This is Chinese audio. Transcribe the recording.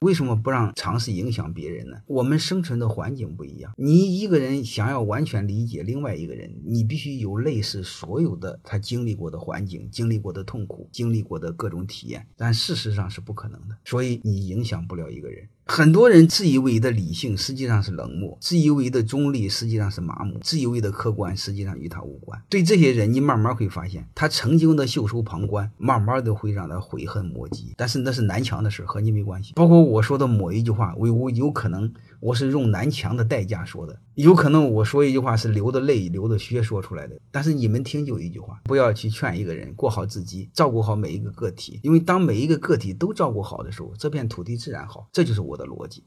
为什么不让尝试影响别人呢？我们生存的环境不一样，你一个人想要完全理解另外一个人，你必须有类似所有的他经历过的环境、经历过的痛苦、经历过的各种体验，但事实上是不可能的，所以你影响不了一个人。很多人自以为的理性，实际上是冷漠；自以为的中立，实际上是麻木；自以为的客观，实际上与他无关。对这些人，你慢慢会发现，他曾经的袖手旁观，慢慢的会让他悔恨莫及。但是那是南墙的事，和你没关系。包括我说的某一句话，我我有可能我是用南墙的代价说的，有可能我说一句话是流的泪、流的血说出来的。但是你们听就一句话：不要去劝一个人过好自己，照顾好每一个个体，因为当每一个个体都照顾好的时候，这片土地自然好。这就是我。的逻辑。